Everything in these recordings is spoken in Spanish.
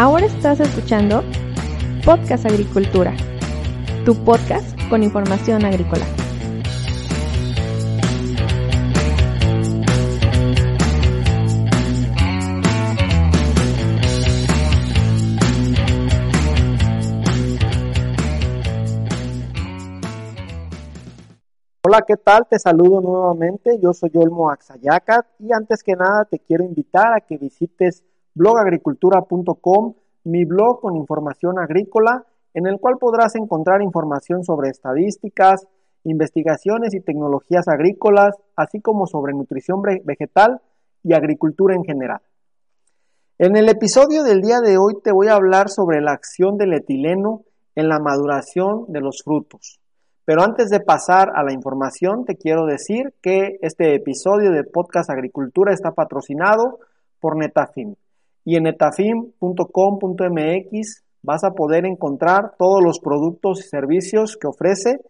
Ahora estás escuchando Podcast Agricultura, tu podcast con información agrícola. Hola, ¿qué tal? Te saludo nuevamente. Yo soy Olmo Axayacat y antes que nada te quiero invitar a que visites blogagricultura.com, mi blog con información agrícola, en el cual podrás encontrar información sobre estadísticas, investigaciones y tecnologías agrícolas, así como sobre nutrición vegetal y agricultura en general. En el episodio del día de hoy te voy a hablar sobre la acción del etileno en la maduración de los frutos. Pero antes de pasar a la información, te quiero decir que este episodio de Podcast Agricultura está patrocinado por Netafim. Y en netafim.com.mx vas a poder encontrar todos los productos y servicios que ofrece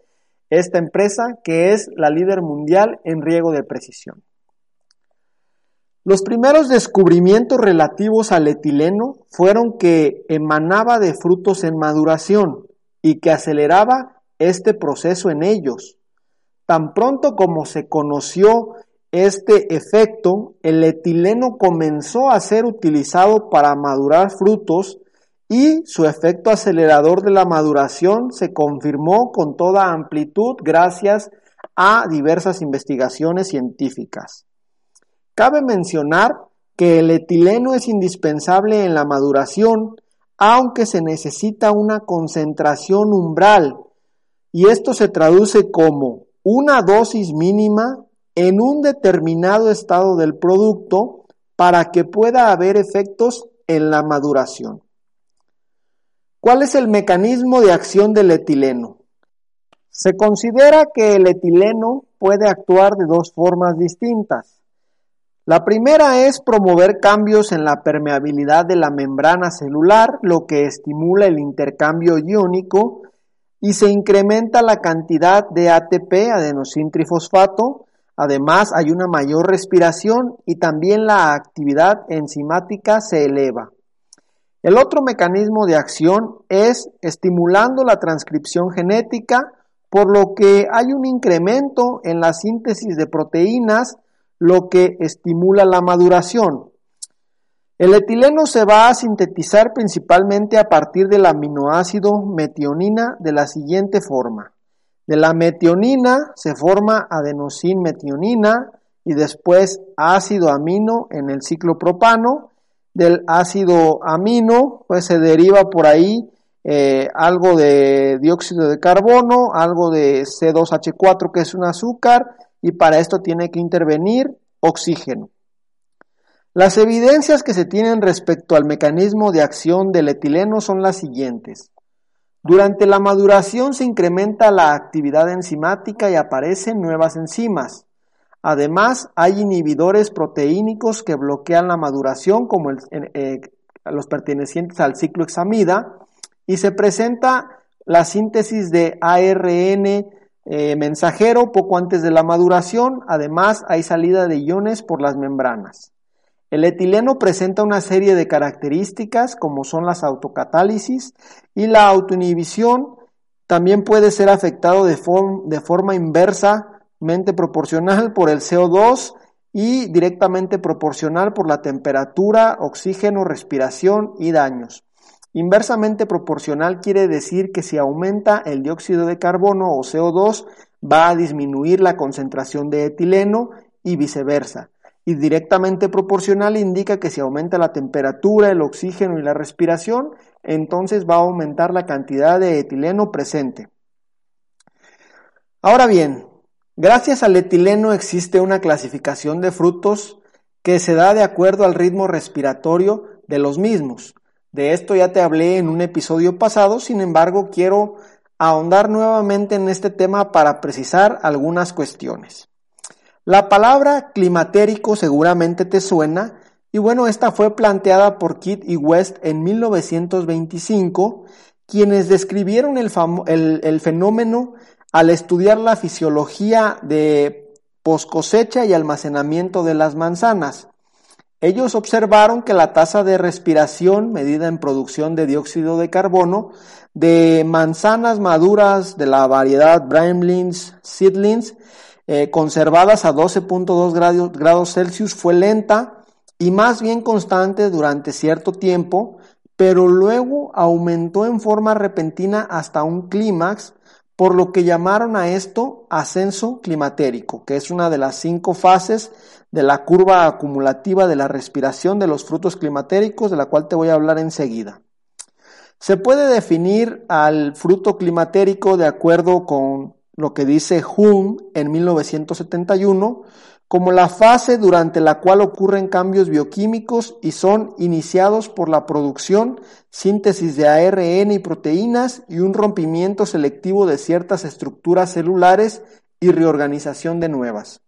esta empresa que es la líder mundial en riego de precisión. Los primeros descubrimientos relativos al etileno fueron que emanaba de frutos en maduración y que aceleraba este proceso en ellos. Tan pronto como se conoció este efecto, el etileno comenzó a ser utilizado para madurar frutos y su efecto acelerador de la maduración se confirmó con toda amplitud gracias a diversas investigaciones científicas. Cabe mencionar que el etileno es indispensable en la maduración, aunque se necesita una concentración umbral y esto se traduce como una dosis mínima en un determinado estado del producto para que pueda haber efectos en la maduración. ¿Cuál es el mecanismo de acción del etileno? Se considera que el etileno puede actuar de dos formas distintas. La primera es promover cambios en la permeabilidad de la membrana celular, lo que estimula el intercambio iónico y se incrementa la cantidad de ATP, adenosintrifosfato. Además, hay una mayor respiración y también la actividad enzimática se eleva. El otro mecanismo de acción es estimulando la transcripción genética, por lo que hay un incremento en la síntesis de proteínas, lo que estimula la maduración. El etileno se va a sintetizar principalmente a partir del aminoácido metionina de la siguiente forma. De la metionina se forma adenosin-metionina y después ácido amino en el ciclo propano. Del ácido amino pues se deriva por ahí eh, algo de dióxido de carbono, algo de C2H4 que es un azúcar y para esto tiene que intervenir oxígeno. Las evidencias que se tienen respecto al mecanismo de acción del etileno son las siguientes. Durante la maduración se incrementa la actividad enzimática y aparecen nuevas enzimas. Además, hay inhibidores proteínicos que bloquean la maduración, como eh, los pertenecientes al ciclo hexamida, y se presenta la síntesis de ARN eh, mensajero poco antes de la maduración. Además, hay salida de iones por las membranas. El etileno presenta una serie de características como son las autocatálisis y la autoinhibición. También puede ser afectado de, de forma inversamente proporcional por el CO2 y directamente proporcional por la temperatura, oxígeno, respiración y daños. Inversamente proporcional quiere decir que si aumenta el dióxido de carbono o CO2 va a disminuir la concentración de etileno y viceversa y directamente proporcional indica que si aumenta la temperatura, el oxígeno y la respiración, entonces va a aumentar la cantidad de etileno presente. Ahora bien, gracias al etileno existe una clasificación de frutos que se da de acuerdo al ritmo respiratorio de los mismos. De esto ya te hablé en un episodio pasado, sin embargo quiero ahondar nuevamente en este tema para precisar algunas cuestiones. La palabra climatérico seguramente te suena y bueno, esta fue planteada por Kidd y West en 1925, quienes describieron el, fenómeno al estudiar la fisiología de poscosecha y almacenamiento de las manzanas. Ellos observaron que la tasa de respiración medida en producción de dióxido de carbono de manzanas maduras de la variedad Bramlins seedlings eh, conservadas a 12.2 grados, grados Celsius fue lenta y más bien constante durante cierto tiempo, pero luego aumentó en forma repentina hasta un clímax, por lo que llamaron a esto ascenso climatérico, que es una de las cinco fases de la curva acumulativa de la respiración de los frutos climatéricos, de la cual te voy a hablar enseguida. Se puede definir al fruto climatérico de acuerdo con lo que dice Hume en 1971 como la fase durante la cual ocurren cambios bioquímicos y son iniciados por la producción, síntesis de ARN y proteínas y un rompimiento selectivo de ciertas estructuras celulares y reorganización de nuevas.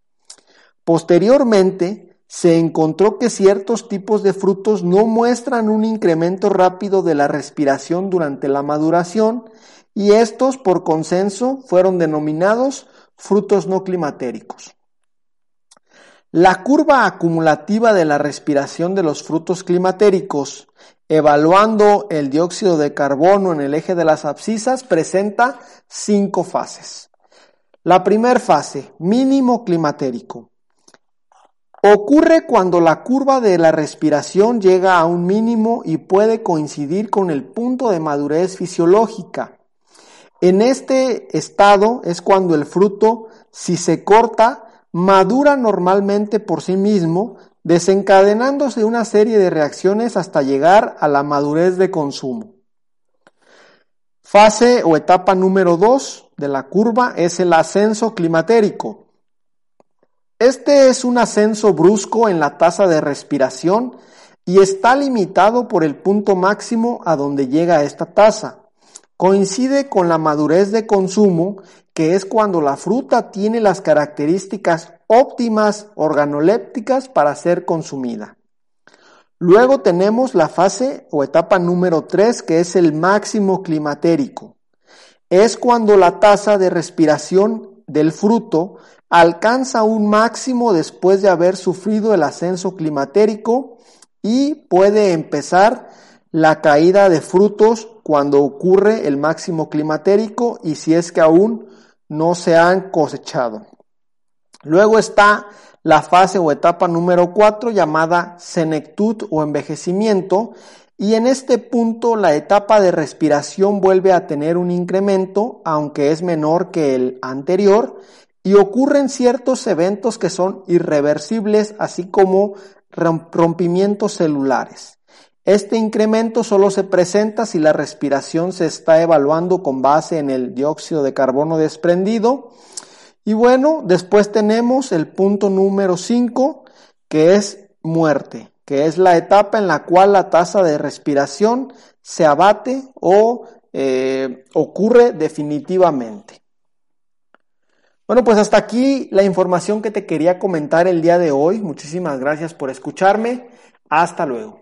Posteriormente, se encontró que ciertos tipos de frutos no muestran un incremento rápido de la respiración durante la maduración y estos, por consenso, fueron denominados frutos no climatéricos. La curva acumulativa de la respiración de los frutos climatéricos, evaluando el dióxido de carbono en el eje de las abscisas, presenta cinco fases. La primera fase, mínimo climatérico. Ocurre cuando la curva de la respiración llega a un mínimo y puede coincidir con el punto de madurez fisiológica. En este estado es cuando el fruto, si se corta, madura normalmente por sí mismo, desencadenándose una serie de reacciones hasta llegar a la madurez de consumo. Fase o etapa número 2 de la curva es el ascenso climatérico. Este es un ascenso brusco en la tasa de respiración y está limitado por el punto máximo a donde llega esta tasa. Coincide con la madurez de consumo, que es cuando la fruta tiene las características óptimas organolépticas para ser consumida. Luego tenemos la fase o etapa número 3, que es el máximo climatérico. Es cuando la tasa de respiración del fruto alcanza un máximo después de haber sufrido el ascenso climatérico y puede empezar la caída de frutos cuando ocurre el máximo climatérico y si es que aún no se han cosechado. Luego está la fase o etapa número 4 llamada senectud o envejecimiento y en este punto la etapa de respiración vuelve a tener un incremento aunque es menor que el anterior y ocurren ciertos eventos que son irreversibles, así como rompimientos celulares. Este incremento solo se presenta si la respiración se está evaluando con base en el dióxido de carbono desprendido. Y bueno, después tenemos el punto número 5, que es muerte, que es la etapa en la cual la tasa de respiración se abate o eh, ocurre definitivamente. Bueno, pues hasta aquí la información que te quería comentar el día de hoy. Muchísimas gracias por escucharme. Hasta luego.